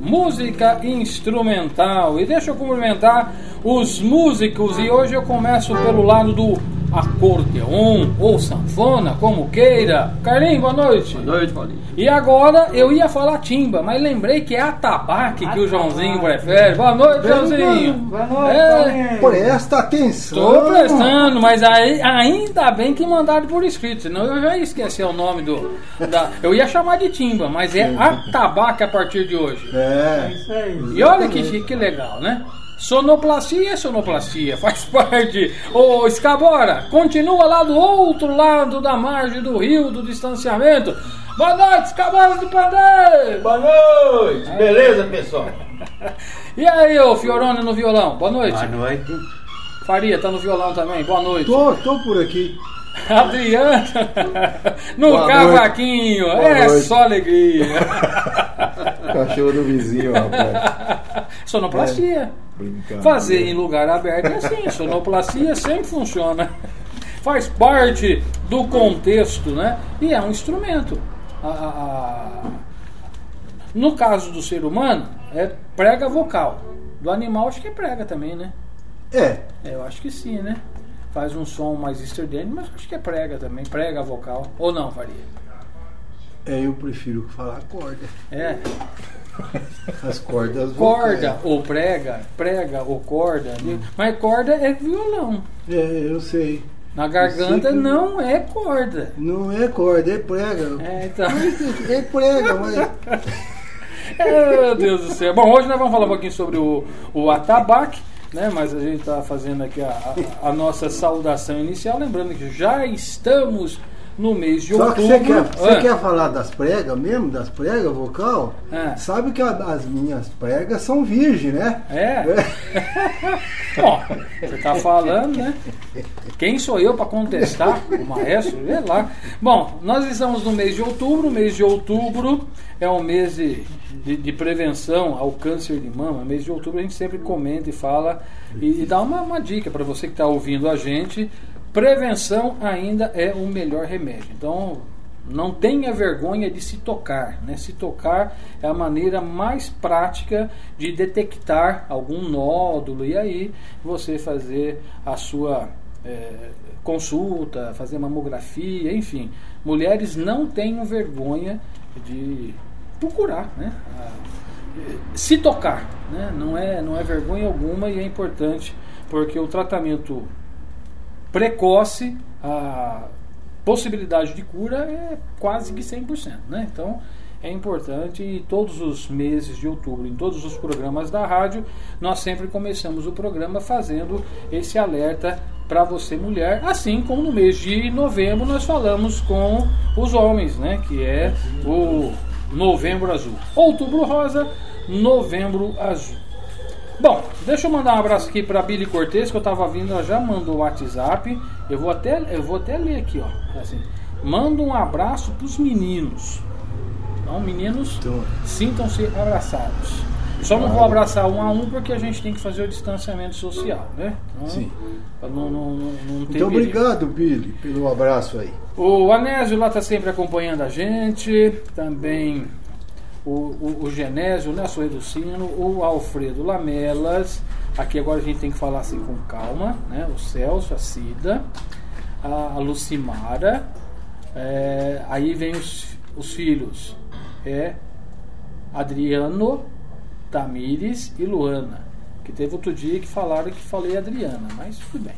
música instrumental. E deixa eu cumprimentar os músicos e hoje eu começo pelo lado do acordeon ou sanfona, como queira. Carlinhos, boa noite. Boa noite, Paulinho. E agora eu ia falar timba, mas lembrei que é atabaque que o Joãozinho prefere. Boa noite, Joãozinho. Boa noite, É, Paulinho. Presta atenção. Tô prestando, mas aí, ainda bem que mandaram por escrito, senão eu já ia esquecer o nome do. Da, eu ia chamar de timba, mas é atabaque a partir de hoje. É É. isso aí. E olha que chique, que legal, né? Sonoplastia é sonoplastia, faz parte. Ô Escabora, continua lá do outro lado da margem do rio do distanciamento. Boa noite, Escabora do Pandeiro! Boa noite. Beleza, pessoal? E aí, ô Fiorone no violão, boa noite. Boa noite. Faria tá no violão também, boa noite. Tô, tô por aqui. Adriana no Boa cavaquinho, Boa é noite. só alegria. Cachorro do vizinho, rapaz. Sonoplastia. Brincadeira. Fazer em lugar aberto é assim, sonoplastia sempre funciona. Faz parte do contexto, né? E é um instrumento. A- a- a- No caso do ser humano, é prega vocal. Do animal, acho que é prega também, né? É. É, eu acho que sim, né? Faz um som mais estridente, mas acho que é prega também, prega vocal. Ou não, Faria? É, eu prefiro falar corda. É, As cordas corda vocais. ou prega, prega ou corda. Mas corda é violão. É, eu sei. Na garganta sei não é corda. Não é corda, é prega. É, então. É prega, mas. Meu Deus do céu. Bom, hoje nós vamos falar um pouquinho sobre o, o atabaque, né? Mas a gente está fazendo aqui a, a- a nossa saudação inicial, lembrando que já estamos no mês de Só que outubro. você quer, você Ah, quer falar das pregas mesmo, das pregas vocal? É. Sabe que a- as minhas pregas são virgem, né? É? Bom, você tá falando, né? Quem sou eu para contestar o maestro? Vê lá. Bom, nós estamos no mês de outubro. O mês de outubro é um mês de, de, de prevenção ao câncer de mama. Mês de outubro a gente sempre comenta e fala e, e dá uma, uma dica para você que está ouvindo a gente. Prevenção ainda é o melhor remédio. Então, não tenha vergonha de se tocar. Né? Se tocar é a maneira mais prática de detectar algum nódulo e aí você fazer a sua eh, consulta, fazer mamografia, enfim. Mulheres não tenham vergonha de procurar, né? A- eh, se tocar, né? Não é, não é vergonha alguma e é importante porque o tratamento precoce, a possibilidade de cura é quase que 100%. Né? Então é importante e todos os meses de outubro, em todos os programas da rádio, nós sempre começamos o programa fazendo esse alerta para você mulher, assim como no mês de novembro nós falamos com os homens, né? que é o Novembro Azul. Outubro Rosa, Novembro Azul. Bom, deixa eu mandar um abraço aqui para Billy Cortez, que eu tava vindo, ela já mandou o WhatsApp. Eu vou até, eu vou até ler aqui, ó. Assim, manda um abraço pros meninos. Então, meninos, Então. sintam-se abraçados. Só não vou abraçar um a um porque a gente tem que fazer o distanciamento social, né? Então, Sim. não, não, não, Então, obrigado, Billy, pelo abraço aí. O Anésio lá está sempre acompanhando a gente. Também o, o, o Genésio, né, Sorriso do Sino, o Alfredo Lamelas. Aqui agora a gente tem que falar assim com calma, né? O Celso, a Cida, a, a Lucimara. é, aí vem os, os filhos. É Adriano, Tamires e Luana. Que teve outro dia que falaram que falei Adriana, mas tudo bem.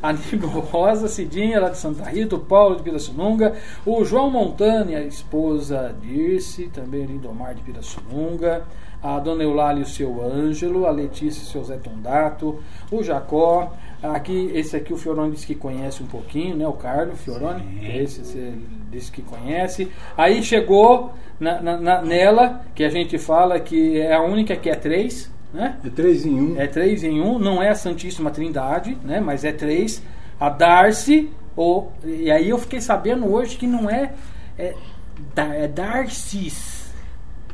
Aníbal Rosa, Cidinha lá de Santa Rita, o Paulo de Pirassununga, o João Montani, a esposa Dirce, também Lindomar de Pirassununga, a Dona Eulália e o seu Ângelo, a Letícia e o seu Zé Tondato, o Jacó, aqui, esse aqui o Fiorone disse que conhece um pouquinho, né? O Carlos Fiorone, esse você disse que conhece. Aí chegou na- na- na- nela, que a gente fala que é a única que é três, né? É três em um. É três em um, não é a Santíssima Trindade, né? Mas é três. A Darcy, ou, e aí eu fiquei sabendo hoje que não é, é, é Darcis.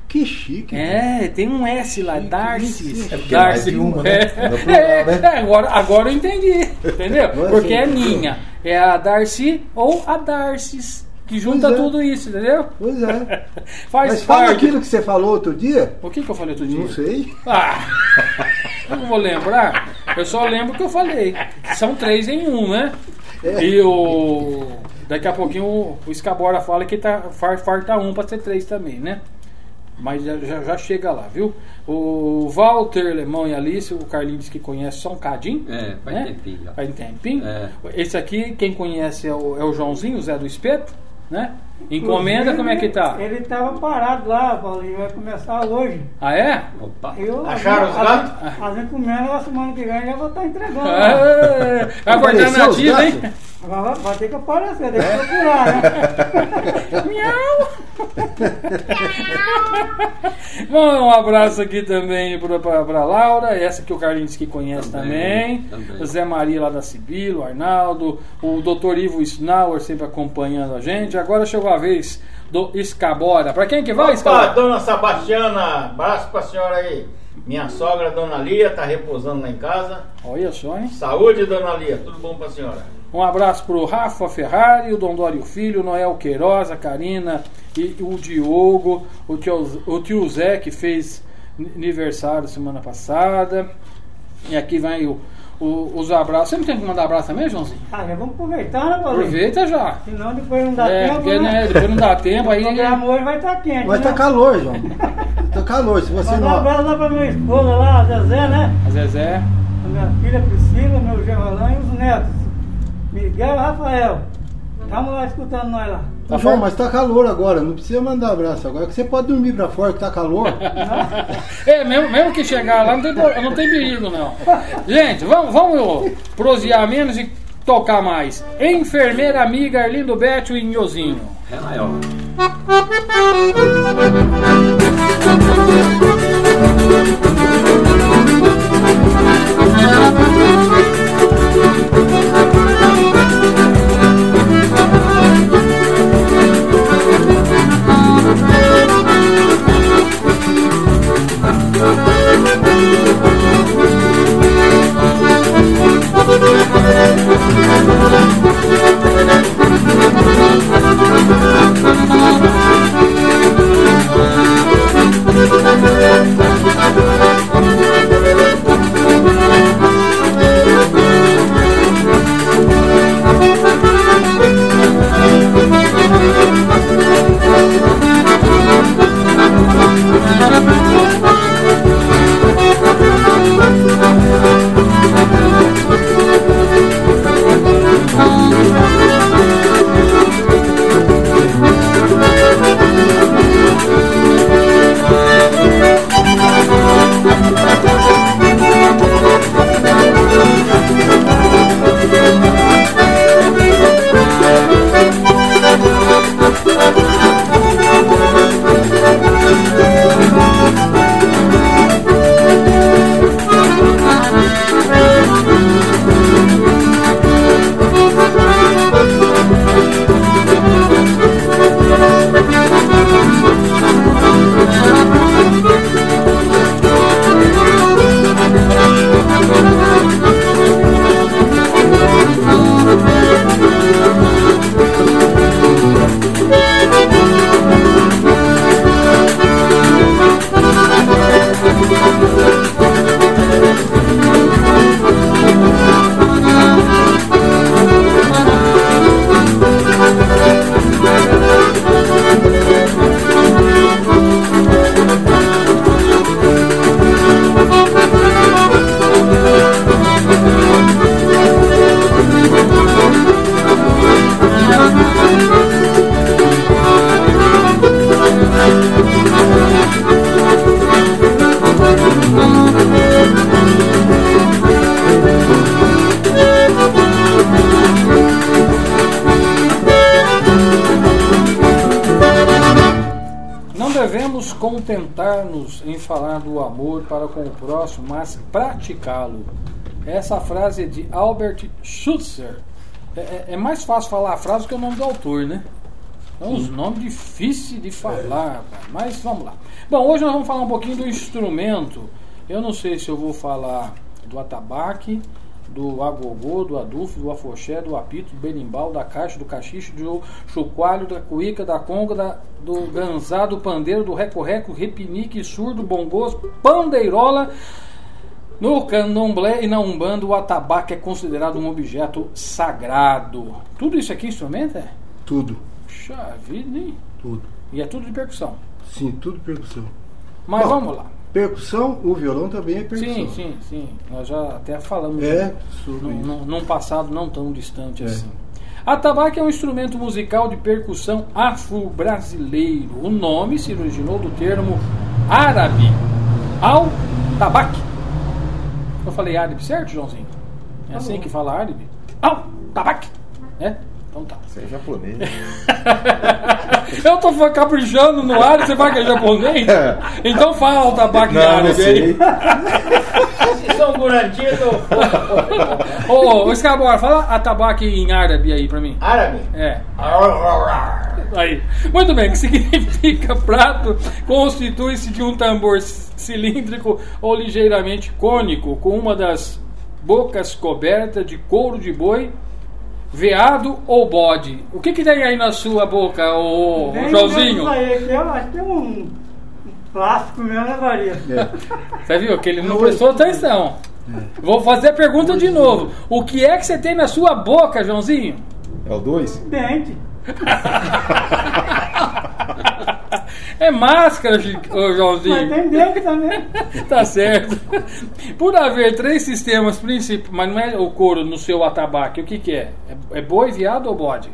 Que chique. É, tem um S lá, Chique, Darcis. chique. É porque é mais de uma, né? É, é, né? é, agora, agora eu entendi, entendeu? Porque é minha. É a Darcy ou a Darcis. Que junta é. tudo isso, entendeu? Pois é. Faz Mas fala parte. aquilo que você falou outro dia. O que, que eu falei outro dia? Não sei. Ah, eu não vou lembrar. Eu só lembro o que eu falei. São três em um, né? É. E o. Daqui a pouquinho o, o Scabora fala que tá, far, falta um pra ser três também, né? Mas já, já, chega lá, viu? O Walter, Lemão e Alice, o Carlinhos disse que conhece só um cadinho. É, faz né? tempinho. Faz tempinho. É. Esse aqui, quem conhece é o, é o Joãozinho, o Zé do Espeto, né? Encomenda, como é que tá? Ele estava parado lá, Paulinho, vai começar hoje. Ah, é? Opa. Eu, Acharam os gatos? A, a gente comendo, a semana que vem já vou estar entregando. É, vai aguardar na os tira, hein? Agora vai, vai ter que aparecer, tem que procurar, né? Bom, um abraço aqui também pra Laura, essa que o Carlinhos que conhece também. Também, também. O Zé Maria lá da Sibilo, o Arnaldo, o Dr. Ivo Snauer sempre acompanhando a gente. Agora chegou a vez do Escabora. Pra quem que vai, Opa, Escabora? dona Sebastiana, abraço pra senhora aí. Minha sogra, dona Lia, tá repousando lá em casa. Olha só, hein? Saúde, dona Lia, tudo bom pra senhora? Um abraço pro Rafa Ferrari, o Dondório Filho, o Noel Queiroz, a Karina e o Diogo, o tio, o tio Zé que fez aniversário semana passada. E aqui vai o, o- os abraços. Você não tem que mandar abraço também, Joãozinho? Ah, já vamos aproveitar, né, Paulinho? Aproveita já. Senão depois não dá É, tempo, porque, né? né, depois não dá tempo, aí. O hoje vai estar quente, Vai né? tá calor, João. Tá calor. Se você Mandar um não. abraço lá pra minha esposa lá, a Zezé, né? A Zezé. A minha filha Priscila, meu Gerolão e os netos. Miguel e Rafael. Vamos lá escutando nós lá. Tá João, bom? mas tá calor agora. Não precisa mandar abraço agora. Que você pode dormir pra fora que tá calor. É, mesmo, mesmo que chegar lá, não tem, não tem perigo, não. Gente, vamos, vamos prosear menos e tocar mais. Enfermeira amiga Arlindo Bétio e Nhozinho. É maior. Praticá-lo. Essa frase é de Albert Schutzer. É, é- é mais fácil falar a frase que o nome do autor, né? É uns nomes difíceis de falar, cara. mas vamos lá. Bom, hoje nós vamos falar um pouquinho do instrumento. Eu não sei se eu vou falar do atabaque, do agogô, do adufo, do afoxé, do apito, do berimbau, da caixa, do cachiche, do chocalho, da cuíca, da conga, da, do ganzá, do pandeiro, do recorreco, repinique, surdo, bongôs, pandeirola. No candomblé e na umbanda, o atabaque é considerado um objeto sagrado. Tudo isso aqui é instrumento? É? Tudo, Puxa vida, hein? tudo. E é tudo de percussão. Sim, tudo percussão. Mas Bom, vamos lá. Percussão, o violão também é percussão. Sim, sim, sim. Nós já até falamos É, sobre num, num- num passado não tão distante É. assim. Atabaque é um instrumento musical de percussão afro-brasileiro. O nome se originou do termo árabe, al-tabaque. Eu falei árabe certo, Joãozinho? É assim que fala árabe? Al-tabaque. É? Então tá. Isso é japonês. Eu tô caprichando no árabe, você vai que é japonês? É. Então fala al-tabaque em Não, não árabe aí. sei. Se são gurantias ou Ô, ô, Escabora, fala atabaque em árabe aí pra mim. árabe? É. Aí. Muito bem, que significa prato, constitui-se de um tambor cilíndrico ou ligeiramente cônico, com uma das bocas coberta de couro de boi, veado ou bode. O que, que tem aí na sua boca, ô, ô Nem Joãozinho? Aí, aqui, eu acho que é um, plástico mesmo, né, Maria? É. Você viu que ele não prestou atenção. Vou fazer a pergunta de novo. O que é que você tem na sua boca, Joãozinho? É o 2? Dente. É máscara, ô, Joãozinho. tem dente também. Tá certo. Por haver três sistemas principais, mas não é o couro no seu atabaque, o que, que é? é? é boi, viado ou bode?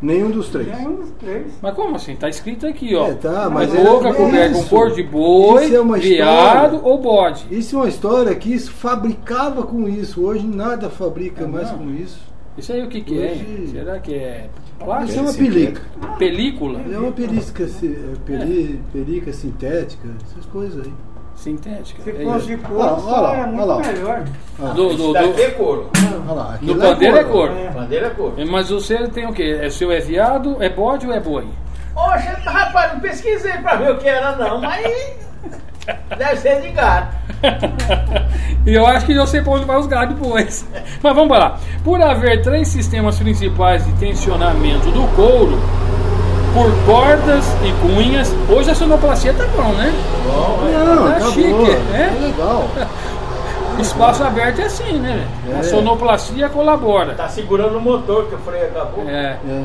Nenhum dos três. Tem um dos três. Mas como assim? Tá escrito aqui, ó. É, tá, mas boca é- coberta com couro de boi, Isso é uma viado história. ou bode. Isso é uma história que isso fabricava com isso. Hoje nada fabrica É, mais não. com isso. Isso aí o que, que é? Hoje- Será que é Isso é uma pelica. Película? É uma perisca, é, peri, perica sintética, essas coisas aí. Sintética. Se é fosse isso. de Olha couro, olha lá, olha muito lá. melhor. Do, do, do- daqui é couro. Olha lá, no aquilo lá pandeiro é couro. É. É couro. Mas você tem o quê? É seu é viado, é bode ou é boi? Oxe, rapaz, não pesquisei pra ver o que era não, mas deve ser de gato. e eu acho que eu sei pra onde vai os gados depois. Mas vamos lá. Por haver três sistemas principais de tensionamento do couro, por cordas e cunhas, hoje a sonoplastia tá bom, né? Bom, Não, Tá tá chique, boa, é? é legal. Espaço aberto é assim, né? velho? A É. sonoplastia colabora. tá segurando o motor que o freio acabou. É. É.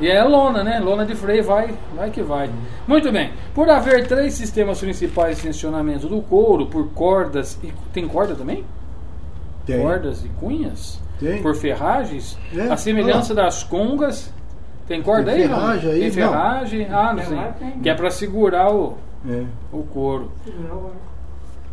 E é lona, né? Lona de freio, vai, vai que vai. Muito bem. Por haver três sistemas principais de tensionamento do couro, por cordas e. Tem corda também? Tem. Cordas e cunhas? Tem. Por ferragens? É, A semelhança olha das congas. Tem corda Tem aí? não? ferragem aí? Tem Não. ferragem? Ah, não sei. Que é para segurar o, É. o couro. Não,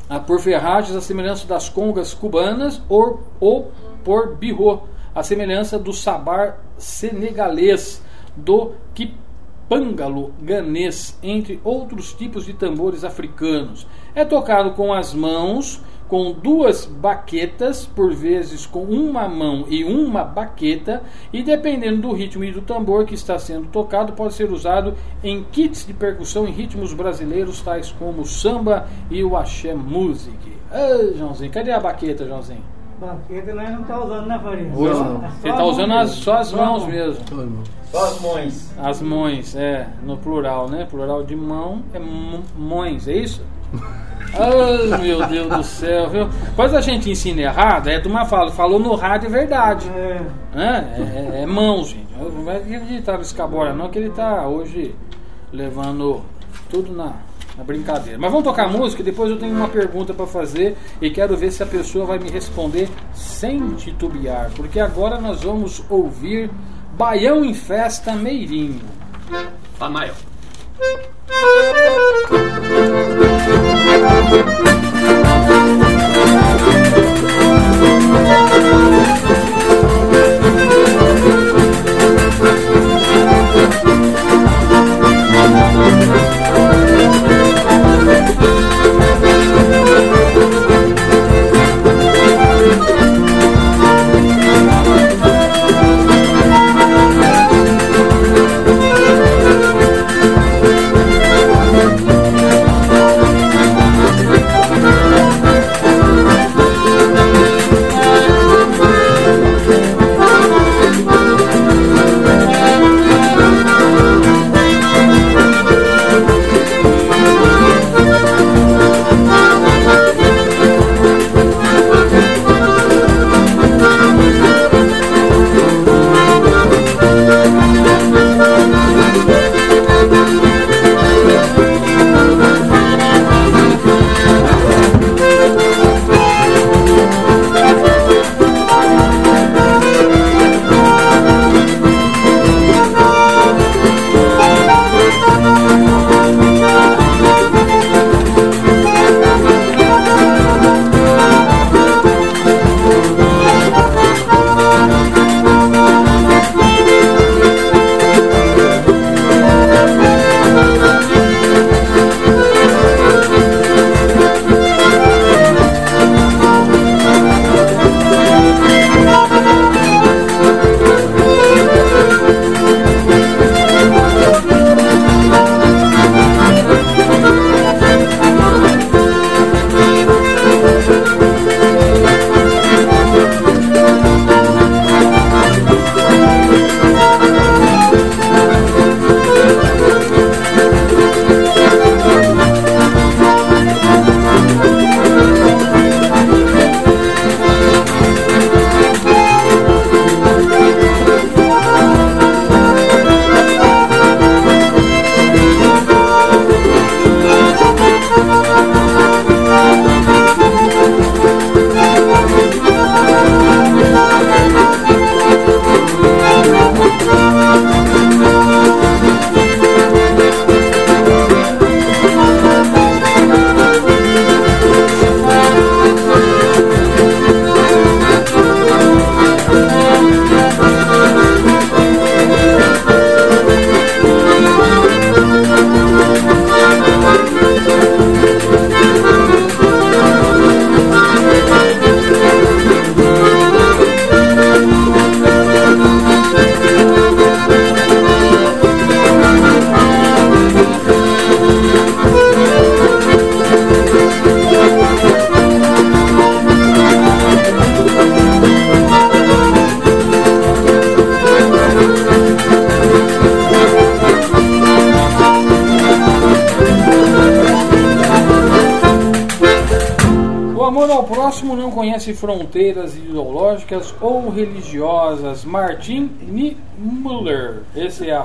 Ah, por ferragens, a semelhança das congas cubanas ou, ou por birro, a semelhança do sabar senegalês, do kipangalo ganês, entre outros tipos de tambores africanos. É tocado com as mãos, com duas baquetas, por vezes com uma mão e uma baqueta, e dependendo do ritmo e do tambor que está sendo tocado, pode ser usado em kits de percussão em ritmos brasileiros, tais como o samba e o axé music. Ai, Joãozinho, cadê a baqueta, Joãozinho? Baqueta nós não tá usando, né, Faria? Hoje não. É Você tá mão usando as, só as mãos mão. mesmo. Só as mães. As mães, é, no plural, né? Plural de mão é mães, é isso? Ai, meu Deus do céu, viu? Quando a gente ensina errado, é de uma fala, falou no rádio é verdade. É. né? É, é, é mãos, gente. Não vai acreditar nesse cabora, não, que ele tá hoje levando tudo na, na brincadeira. Mas vamos tocar música e depois eu tenho uma pergunta para fazer e quero ver se a pessoa vai me responder sem titubear. Porque agora nós vamos ouvir Baião em Festa Meirinho. Tamayo. Thank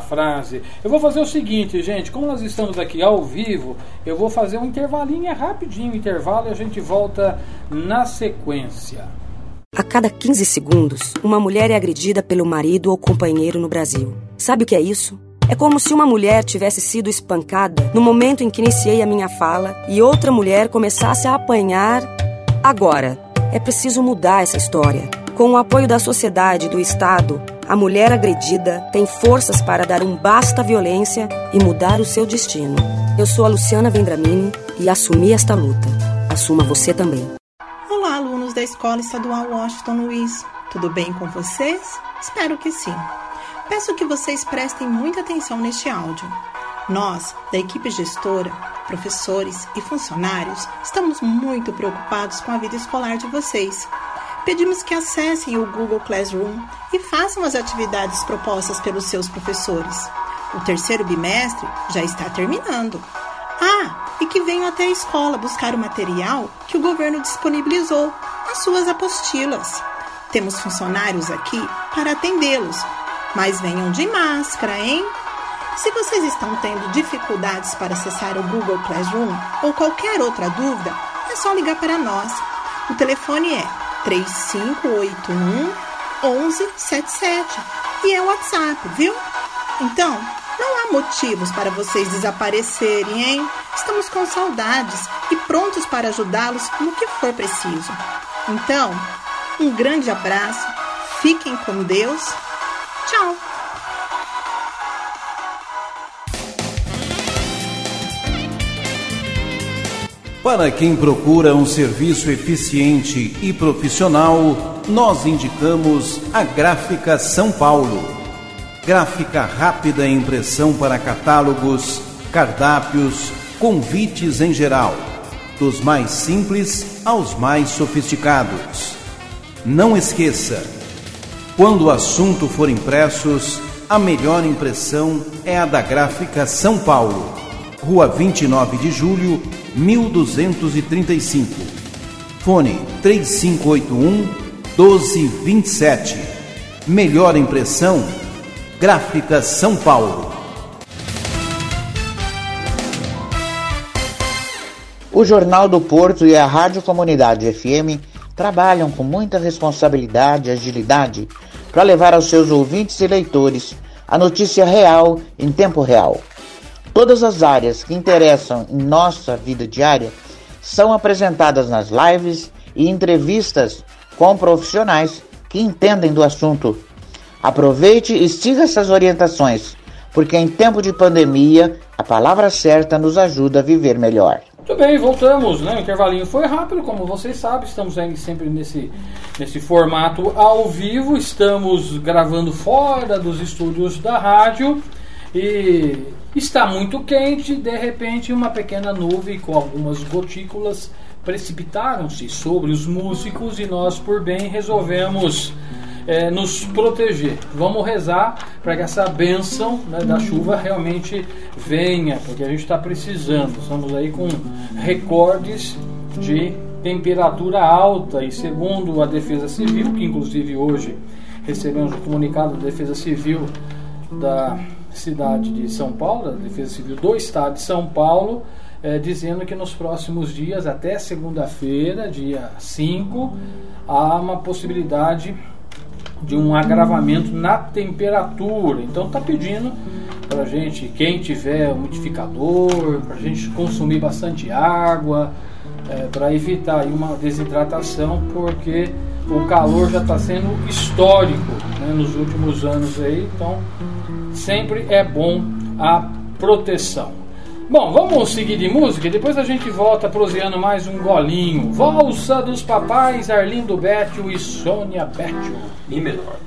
frase. Eu vou fazer o seguinte, gente. Como nós estamos aqui ao vivo, eu vou fazer um intervalinho é rapidinho, intervalo, e a gente volta na sequência. A cada 15 segundos, uma mulher é agredida pelo marido ou companheiro no Brasil. Sabe o que é isso? É como se uma mulher tivesse sido espancada no momento em que iniciei a minha fala e outra mulher começasse a apanhar agora. É preciso mudar essa história. Com o apoio da sociedade e do Estado, a mulher agredida tem forças para dar um basta à violência e mudar o seu destino. Eu sou a Luciana Vendramini e assumi esta luta. Assuma você também. Olá, alunos da Escola Estadual Washington Luiz. Tudo bem com vocês? Espero que sim. Peço que vocês prestem muita atenção neste áudio. Nós, da equipe gestora, professores e funcionários, estamos muito preocupados com a vida escolar de vocês. Pedimos que acessem o Google Classroom e façam as atividades propostas pelos seus professores. O terceiro bimestre já está terminando. Ah, e que venham até a escola buscar o material que o governo disponibilizou, as suas apostilas. Temos funcionários aqui para atendê-los mas venham de máscara, hein? Se vocês estão tendo dificuldades para acessar o Google Classroom ou qualquer outra dúvida, é só ligar para nós. O telefone é 3581 1177 e é o WhatsApp, viu? Então, não há motivos para vocês desaparecerem, hein? Estamos com saudades e prontos para ajudá-los no que for preciso. Então, um grande abraço, fiquem com Deus Tchau! Para quem procura um serviço eficiente e profissional, nós indicamos a Gráfica São Paulo. Gráfica rápida e impressão para catálogos, cardápios, convites em geral, dos mais simples aos mais sofisticados. Não esqueça, quando o assunto for impressos, a melhor impressão é a da Gráfica São Paulo, Rua 29 de Julho, 1235. Fone 3581 1227. Melhor impressão, Gráfica São Paulo. O Jornal do Porto e a Rádio Comunidade FM trabalham com muita responsabilidade e agilidade para levar aos seus ouvintes e leitores a notícia real em tempo real. Todas as áreas que interessam em nossa vida diária são apresentadas nas lives e entrevistas com profissionais que entendem do assunto. Aproveite e siga essas orientações, porque em tempo de pandemia, a palavra certa nos ajuda a viver melhor. Muito bem, voltamos, né? O intervalinho foi rápido, como vocês sabem, estamos sempre nesse, nesse formato ao vivo, estamos gravando fora dos estúdios da rádio e está muito quente, de repente uma pequena nuvem com algumas gotículas precipitaram-se sobre os músicos e nós por bem resolvemos é, nos proteger. Vamos rezar para que essa benção né, da chuva realmente venha, porque a gente está precisando. Estamos aí com recordes de temperatura alta e segundo a Defesa Civil, que inclusive hoje recebemos um comunicado da Defesa Civil da cidade de São Paulo, da Defesa Civil do Estado de São Paulo, é, dizendo que nos próximos dias, até segunda-feira, dia 5, há uma possibilidade de um agravamento na temperatura. Então está pedindo para gente, quem tiver umidificador, para a gente consumir bastante água, é, para evitar uma desidratação, porque o calor já está sendo histórico né, nos últimos anos aí, então sempre é bom a proteção. Bom, vamos seguir de música e depois a gente volta proseando mais um golinho. Valsa dos Papais, Arlindo Bétio e Sônia Bétio. Mi menor.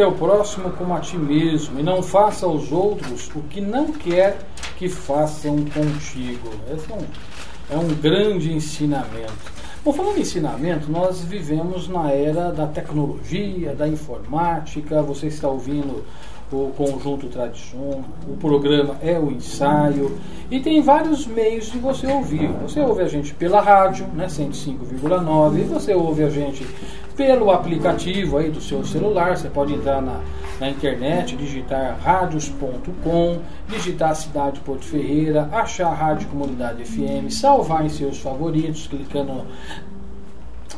Teu próximo como a ti mesmo, e não faça aos outros o que não quer que façam contigo. Esse é um, é um grande ensinamento. Bom, falando em ensinamento, nós vivemos na era da tecnologia, da informática. Você está ouvindo o conjunto Tradição, o programa é o ensaio e tem vários meios de você ouvir. Você ouve a gente pela rádio, né, 105,9, você ouve a gente pelo aplicativo aí do seu celular, você pode entrar na, na internet, digitar radios.com, digitar cidade Porto Ferreira, achar a Rádio Comunidade FM, salvar em seus favoritos, clicando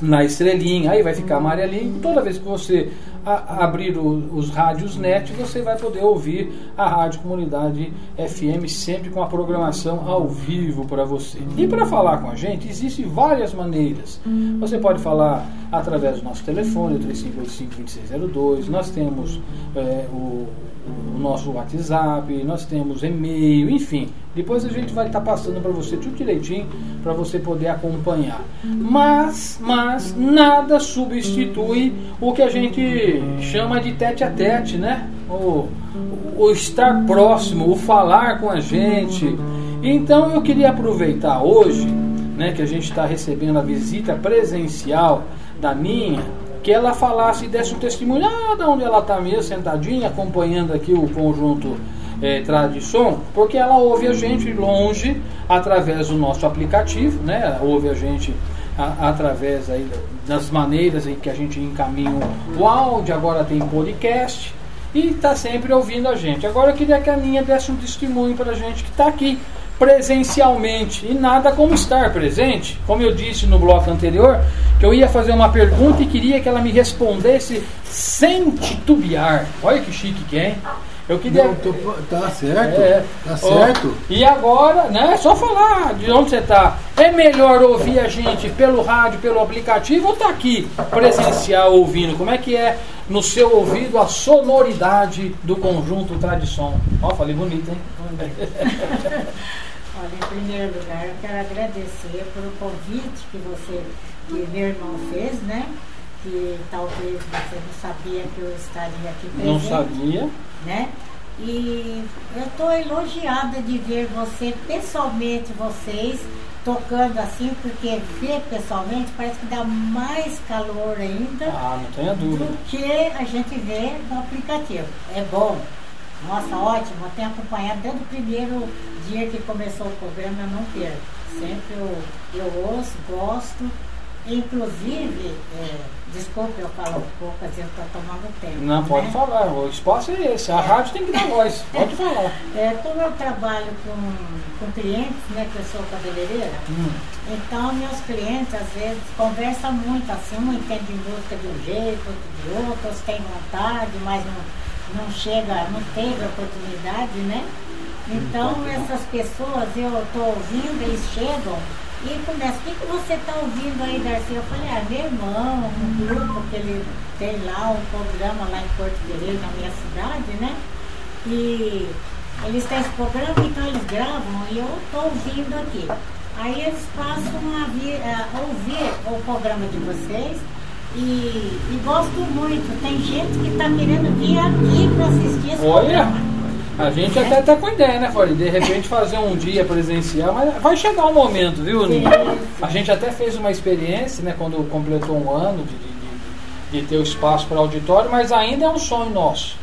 na estrelinha, aí vai ficar amarelinho. Toda vez que você a, abrir o, os rádios net, você vai poder ouvir a Rádio Comunidade FM sempre com a programação ao vivo para você. E para falar com a gente, existem várias maneiras. Você pode falar através do nosso telefone, 3585-2602, nós temos é, o o nosso WhatsApp, nós temos e-mail, enfim. Depois a gente vai estar tá passando para você tudo direitinho para você poder acompanhar. Mas, mas nada substitui o que a gente chama de tete a tete, né? O, o estar próximo, o falar com a gente. Então eu queria aproveitar hoje, né, que a gente está recebendo a visita presencial da minha que ela falasse e desse um testemunho ah, de onde ela está mesmo, sentadinha, acompanhando aqui o conjunto é, Tradição, porque ela ouve a gente longe através do nosso aplicativo, né? ouve a gente a, através aí das maneiras em que a gente encaminha o áudio, agora tem podcast e está sempre ouvindo a gente. Agora eu queria que a Ninha desse um testemunho para a gente que está aqui presencialmente e nada como estar presente. Como eu disse no bloco anterior, que eu ia fazer uma pergunta e queria que ela me respondesse sem titubear. Olha que chique que é, Eu queria. Não, tô, tá certo. É, tá certo. Oh, e agora, né? Só falar de onde você está. É melhor ouvir a gente pelo rádio, pelo aplicativo ou tá aqui presencial ouvindo? Como é que é no seu ouvido a sonoridade do conjunto Tradição? Ó, oh, falei bonito, hein? Olha, em primeiro lugar, eu quero agradecer pelo convite que você, que meu irmão fez, né? Que talvez você não sabia que eu estaria aqui presente. Não sabia. Né? E eu estou elogiada de ver você, pessoalmente, vocês, tocando assim, porque ver pessoalmente parece que dá mais calor ainda ah, não tenha dúvida. do que a gente vê no aplicativo. É bom. Nossa, ótimo, tenho acompanhado desde o primeiro dia que começou o programa, eu não perco. Sempre eu, eu ouço, gosto. Inclusive, é, desculpe eu falar um pouco, a gente está tomando tempo. Não, pode né? falar, o espaço é esse, a é. rádio tem que dar voz, pode falar. É, como eu trabalho com, com clientes, né, que eu sou cabeleireira, hum. então meus clientes às vezes conversam muito assim, um entende música de um jeito, outro de outro, outros têm vontade, mas não não chega, não teve oportunidade, né? Então essas pessoas eu estou ouvindo, eles chegam e começam, o que, que você está ouvindo aí, Darcy? Eu falei, ah, meu irmão, um grupo que ele tem lá, um programa lá em Porto Ferreira, na minha cidade, né? E eles têm esse programa, então eles gravam e eu estou ouvindo aqui. Aí eles passam a, vir, a ouvir o programa de vocês e, e, gosto muito. Tem gente que está querendo vir aqui para assistir esse Olha, programa. A gente até está com ideia, né, Fore? De repente fazer um dia presencial, mas vai chegar o um momento, viu, Ninho? A gente até fez uma experiência, né, quando completou um ano de, de, de ter o espaço para auditório, mas ainda é um sonho nosso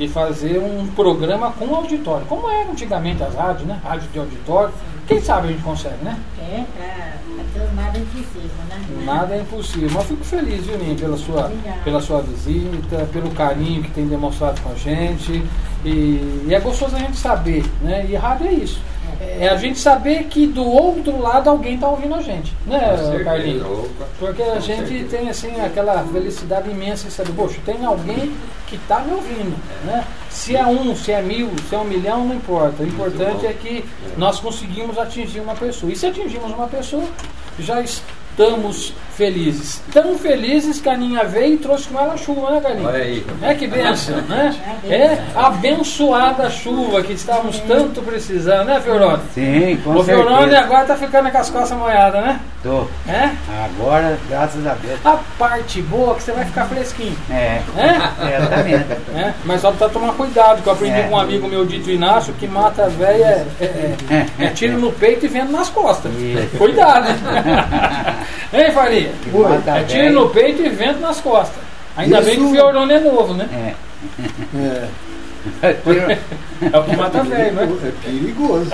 de fazer um programa com auditório. Como era antigamente as rádios, né? Rádio de auditório. Quem sabe a gente consegue, né? É, pra, pra nada é impossível, né? Nada é impossível. Mas fico feliz, viu, Ninho, pela sua, pela sua visita, pelo carinho que tem demonstrado com a gente. E, e é gostoso a gente saber, né? E rádio é isso. É a gente saber que do outro lado alguém está ouvindo a gente, né, Carlinhos? Porque a gente tem assim aquela felicidade imensa de saber, poxa, tem alguém que está me ouvindo, né? Se é um, se é mil, se é um milhão, não importa. O importante é que nós conseguimos atingir uma pessoa. E se atingimos uma pessoa, já estamos felizes. Tão felizes que a Aninha veio e trouxe com ela chuva, né, Galinha? Olha aí. É que benção, né? É abençoada chuva que estávamos tanto precisando, né, Fiorone? Sim, com O Fiorone certeza. agora tá ficando com as costas molhadas, né? Tô. É? Agora, graças a Deus. A parte boa é que você vai ficar fresquinho. É. É? Exatamente. É, mas só precisa tomar cuidado, que eu aprendi É. com um amigo meu dito Inácio que mata a véia é, é, é, é tiro no peito e vento nas costas. Isso. Cuidado, hein? hein, Faria? É tiro no peito e vento nas costas. Ainda bem que o Isso- Fiorone é novo, né? É. É, É o que mata velho, né? é perigoso.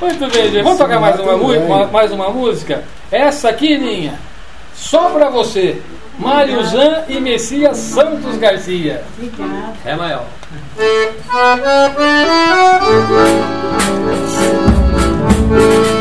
Muito bem, gente. Vamos Isso tocar mais uma, uma- mais uma música? Essa aqui, Ninha, só pra você. Mário Zan e Messias Santos Garcia. Obrigada. É maior. Ninguém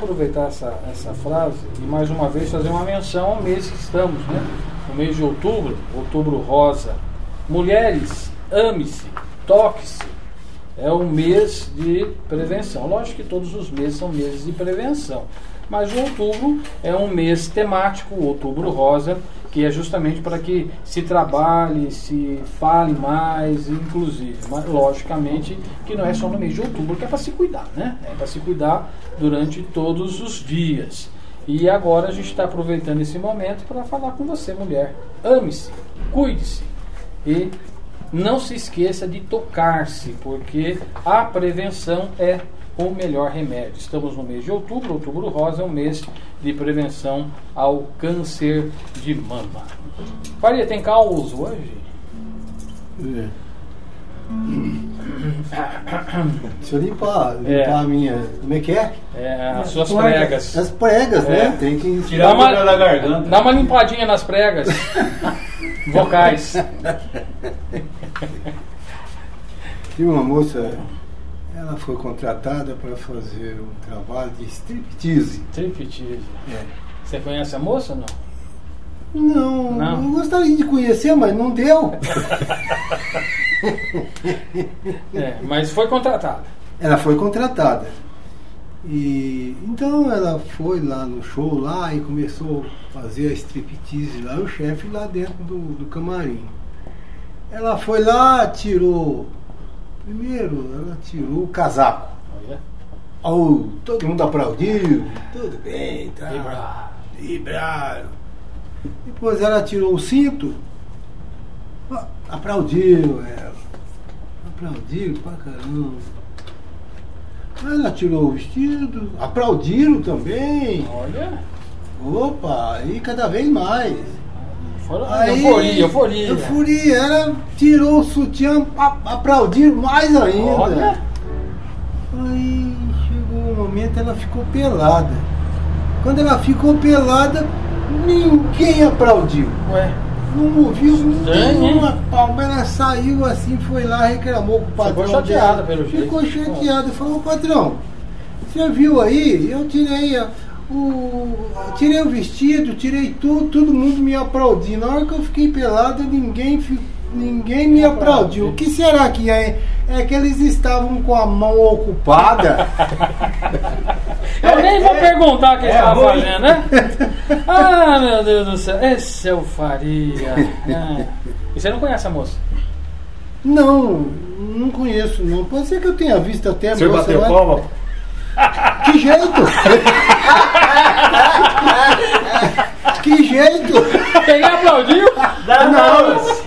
aproveitar essa, essa frase e mais uma vez fazer uma menção ao mês que estamos, né? No mês de outubro, outubro rosa. Mulheres, ame-se, toque-se. É um mês de prevenção. Lógico que todos os meses são meses de prevenção. Mas o outubro é um mês temático, o outubro rosa, que é justamente para que se trabalhe, se fale mais, inclusive. Mas logicamente que não é só no mês de outubro que é para se cuidar, né? É para se cuidar durante todos os dias. E agora a gente está aproveitando esse momento para falar com você, mulher. Ame-se, cuide-se e não se esqueça de tocar-se, porque a prevenção é o melhor remédio. Estamos no mês de outubro, outubro rosa é um mês de prevenção ao câncer de mama. Faria, tem caos hoje? É. Deixa eu limpar, limpar É. a minha. Como é que é? É, as suas pregas. As pregas, É. né? Tem que Tirar uma- da garganta. Dá uma limpadinha nas pregas vocais. Tinha uma moça, ela foi contratada para fazer um trabalho de striptease. Striptease. É. Você conhece a moça ou não? Não, Não? eu gostaria de conhecer, mas não deu. É, mas foi contratada. Ela foi contratada. E então ela foi lá no show lá e começou a fazer a striptease lá, o chefe lá dentro do, do camarim. Ela foi lá, tirou. Primeiro, ela tirou o casaco. Olha. Oh, todo mundo aplaudiu, tudo bem, tá. Vibraram. Vibraram. Depois ela tirou o cinto, aplaudiu ela. Aplaudiu pra caramba. Ela tirou o vestido, aplaudiram também. Olha. Opa, e cada vez mais. Foram- Aí, euforia, euforia. Euforia, ela tirou o sutiã, a- aplaudiram mais ainda. Olha. Aí chegou um momento ela ficou pelada. Quando ela ficou pelada, ninguém aplaudiu. Ué. Não ouviu nenhuma palma. Ela saiu assim, foi lá, reclamou com o patrão. Ficou chateada, dela. pelo jeito. Ficou chateada. Falou, patrão, você viu aí? Eu tirei a- o. Tirei o vestido, tirei tudo, todo mundo me aplaudiu. Na hora que eu fiquei pelada, ninguém, ninguém me aplaudiu. O que será que é? É que eles estavam com a mão ocupada. Eu nem vou perguntar o que é estava fazendo, né? Ah, meu Deus do céu. Esse é o Faria. Ah. E você não conhece a moça? Não, não conheço não. Pode ser que eu tenha visto até a Você moça, bateu mas- palma? Que jeito? que jeito? Quem aplaudiu? Não.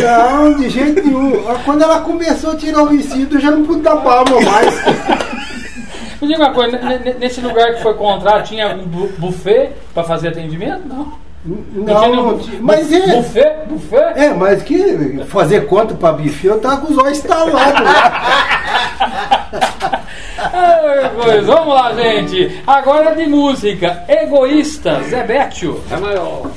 Não, de jeito nenhum. Quando ela começou a tirar o vestido, eu já não pude dar palma mais. Me diga uma coisa, ne- ne- nesse lugar que foi contrato, tinha bu- buffet para fazer atendimento? Não. Não, não. Mas é. Buffet? Buffet? É, mas que fazer conta pra bife, eu tava com os olhos estalados lá. Coisa. Vamos lá, gente. Agora de música. Egoísta, Zé Bétio. É maior.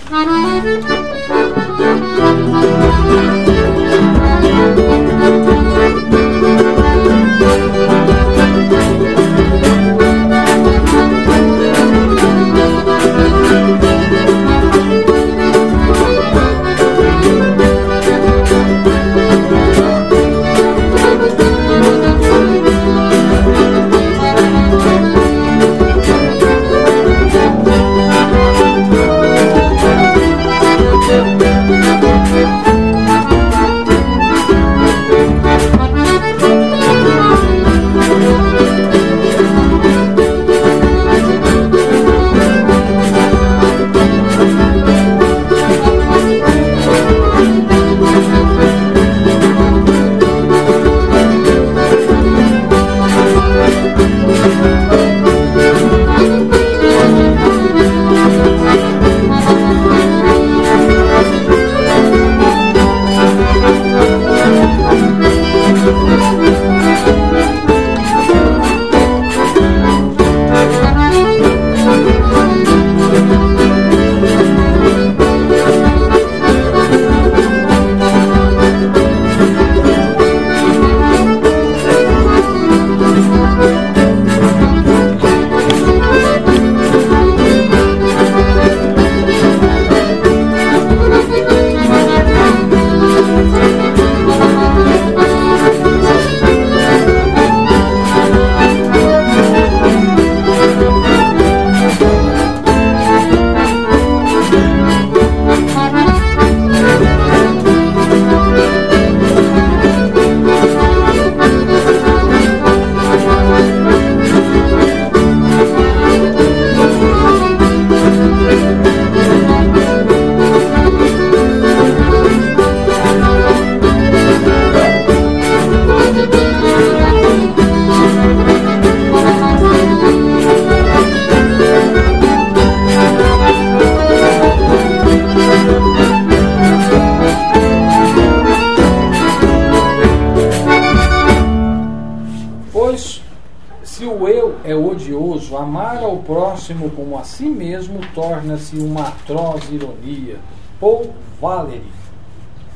É amar ao próximo como a si mesmo torna-se uma atroz ironia. Paul Valery.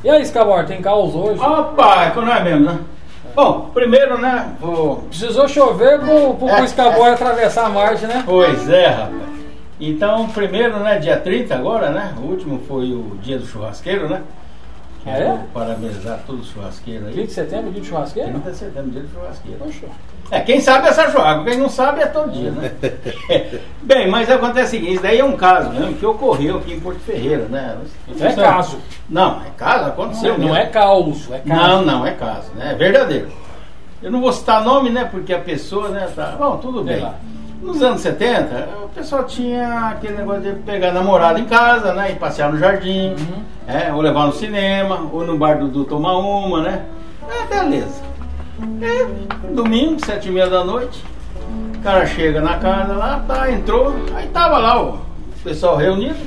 E aí, Scabor, tem caos hoje? Opa, é que não é mesmo, né? Bom, primeiro, né? Vou... Precisou chover pro, pro, pro Scabor atravessar a margem, né? Pois é, rapaz. Então, primeiro, né, dia 30 agora, né? O último foi o dia do churrasqueiro, né? Ah, é? Quero parabenizar todos os churrasqueiros aí. 30 de setembro, dia de churrasqueiro? 30 de setembro, dia do churrasqueiro. Poxa. É, quem sabe é São João, quem não sabe é todo dia, né? Bem, mas acontece o seguinte, isso daí é um caso mesmo que ocorreu aqui em Porto Ferreira, né? Então é caso. Não, é caso, aconteceu Não, não mesmo. é caos, é caso. Não, não, é caso, né? É verdadeiro. Eu não vou citar nome, né? Porque a pessoa, né, tá. Bom, tudo bem. Nos anos 70, o pessoal tinha aquele negócio de pegar namorada em casa, né? E passear no jardim, Uhum. é, ou levar no cinema, ou no bar do, do tomar uma, né? É, beleza. É, domingo, sete e meia da noite, o cara chega na casa lá, tá, entrou, aí tava lá o pessoal reunido,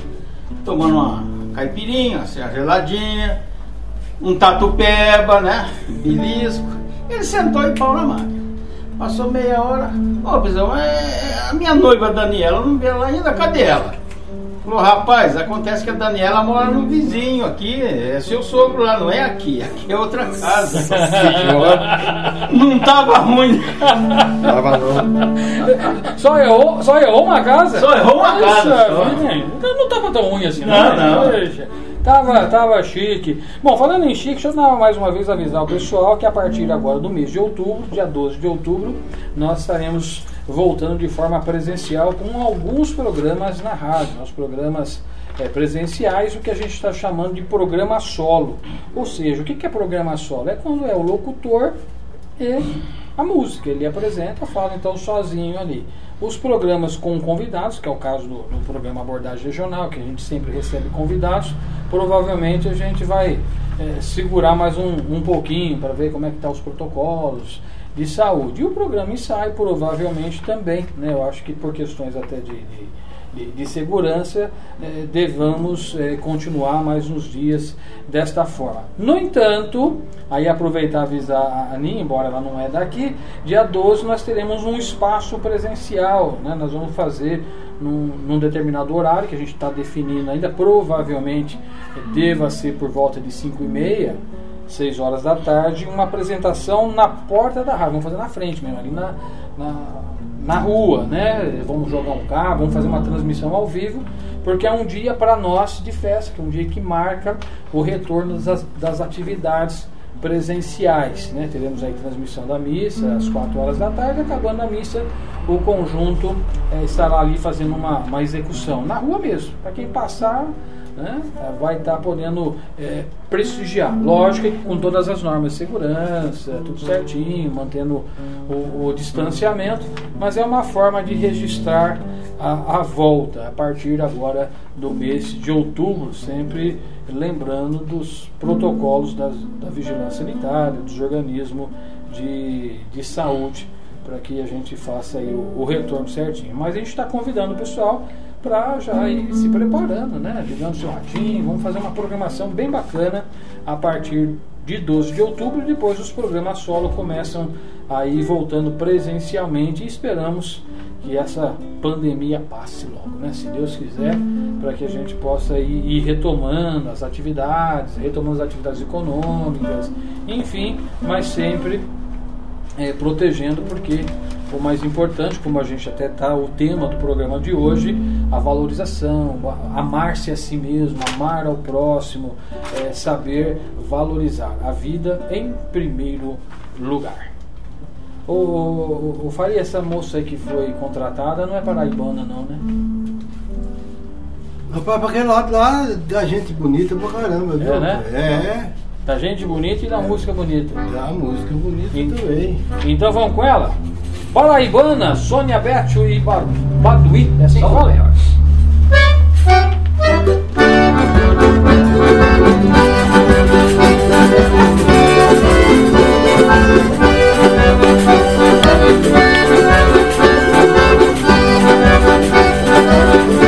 tomando uma caipirinha, assim, uma geladinha, um tatu-peba, né? Belisco. Ele sentou e pau na máquina. Passou meia hora. Ô, pessoal, é, é a minha noiva Daniela, não vi ela ainda, cadê ela? Falou, rapaz, acontece que a Daniela mora no vizinho aqui, é seu sogro lá, não é aqui, aqui é outra casa. não tava ruim. Tava não. Só errou, só errou uma casa? Só errou uma Nossa, casa, só. Então não tava tão ruim assim, Não, né? não. Poxa, Tava, tava chique. Bom, falando em chique, deixa eu mais uma vez avisar o pessoal que a partir agora do mês de outubro, dia 12 de outubro, nós estaremos voltando de forma presencial com alguns programas na rádio, os programas eh, presenciais, o que a gente está chamando de programa solo. Ou seja, o que que é programa solo? É quando é o locutor e a música. Ele apresenta, fala então sozinho ali. Os programas com convidados, que é o caso do, do programa Abordagem Regional, que a gente sempre recebe convidados, provavelmente a gente vai eh, segurar mais um, um pouquinho para ver como é que estão os protocolos de saúde. E o programa ensaio provavelmente também, né? Eu acho que por questões até de, de, de- segurança, eh, devamos eh, continuar mais uns dias desta forma. No entanto, aí aproveitar e avisar a Aninha, embora ela não é daqui, dia 12 nós teremos um espaço presencial, né? Nós vamos fazer num, num determinado horário que a gente está definindo ainda, provavelmente eh, deva ser por volta de 5 e meia, 6 horas da tarde, uma apresentação na porta da rádio. Vamos fazer na frente mesmo, ali na, na, na rua, né? Vamos jogar um carro, vamos fazer uma transmissão ao vivo, porque é um dia para nós de festa, que é um dia que marca o retorno das, das atividades presenciais. Né? Teremos aí transmissão da missa às 4 horas da tarde, acabando a missa, o conjunto eh, estará ali fazendo uma, uma execução, na rua mesmo, para quem passar né, vai estar podendo eh, prestigiar. Lógico que com todas as normas de segurança, tudo certinho, mantendo o, o distanciamento, mas é uma forma de registrar a, a volta a partir agora do mês de outubro, sempre lembrando dos protocolos das, da vigilância sanitária, dos organismos de, de saúde, para que a gente faça o, o retorno certinho. Mas a gente está convidando o pessoal para já ir se preparando, né? Ligando seu ratinho, vamos fazer uma programação bem bacana a partir de 12 de outubro depois os programas solo começam a ir voltando presencialmente e esperamos que essa pandemia passe logo, né? Se Deus quiser, para que a gente possa ir, ir retomando as atividades, retomando as atividades econômicas, enfim, mas sempre é, protegendo, porque o mais importante, como a gente até está, o tema do programa de hoje, a valorização, a- amar-se a si mesmo, amar ao próximo, é, saber valorizar a vida em primeiro lugar. O, o, o Faria, essa moça aí que foi contratada não é paraibana não, né? Rapaz, pra aquele lado lá, da gente bonita pra caramba, viu? É, né? É, Da gente bonita e da música bonita. da música bonita E- também. Então vamos com ela? Paraibana, Sônia Bertio e Ba- Baduí. É assim que fala? Thank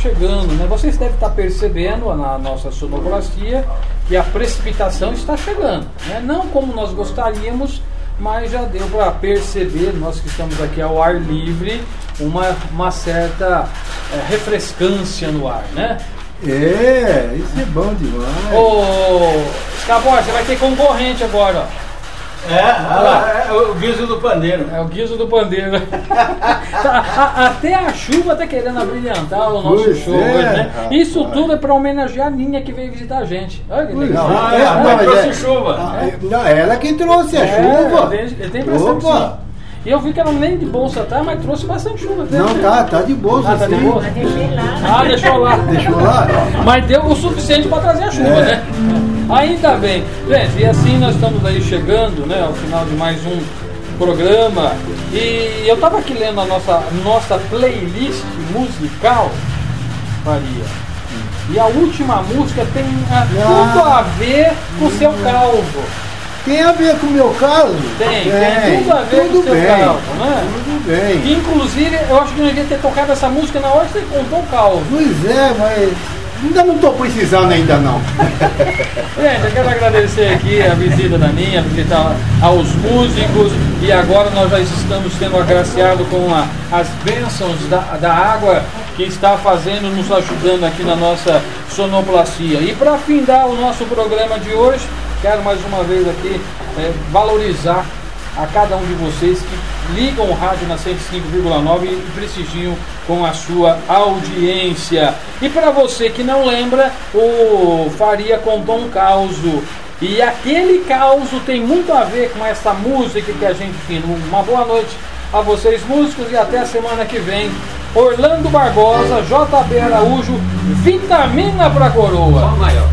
chegando, né? Vocês devem estar percebendo na nossa sonoplastia que a precipitação está chegando, né? Não como nós gostaríamos, mas já deu para perceber, nós que estamos aqui ao ar livre, uma, uma certa é, refrescância no ar, né? É, isso é bom demais. Ô, Escapó, você vai ter concorrente agora, ó. É, é, é o guiso do pandeiro. É o guiso do pandeiro. Tá, a- até a chuva tá querendo abrilhantar o nosso Pois show é, hoje, né? rapaz. Isso tudo é para homenagear a Ninha que veio visitar a gente. Olha que legal. Ah, é, é, não, mas mas trouxe é- chuva. Ah, é- não, ela que trouxe a É, chuva. Tem, tem bastante Opa. sim. E eu vi que ela nem de bolsa tá, mas trouxe bastante chuva. até. Não, tá, tá de bolsa Ah, tá de bolsa? Mas deixei lá. Ah, deixou lá. Deixou lá? Mas deu o suficiente para trazer a chuva, É. né? Ainda bem. Gente, e assim nós estamos aí chegando, né, ao final de mais um programa. E eu estava aqui lendo a nossa, nossa playlist musical, Maria. E a última música tem ah, tudo a ver com o seu calvo. Tem a ver com o meu caso? Tem, tem tudo a ver com o seu bem, calvo, né? Tudo bem. Inclusive, eu acho que não devia ter tocado essa música na hora que você contou o calvo. Pois é, mas ainda não estou precisando ainda não. Gente, eu quero agradecer aqui a visita da Ninha, a visita aos músicos e agora nós já estamos sendo agraciados com a- as bênçãos da, da água que está fazendo, nos ajudando aqui na nossa sonoplastia. E para findar o nosso programa de hoje, quero mais uma vez aqui eh, valorizar a cada um de vocês que ligam o rádio na 105,9 e prestigiam com a sua audiência. E para você que não lembra, o Faria contou um caos. E aquele caos tem muito a ver com essa música que a gente fina. Uma boa noite a vocês, músicos, e até a semana que vem. Orlando Barbosa, JB Araújo, vitamina pra coroa. maior.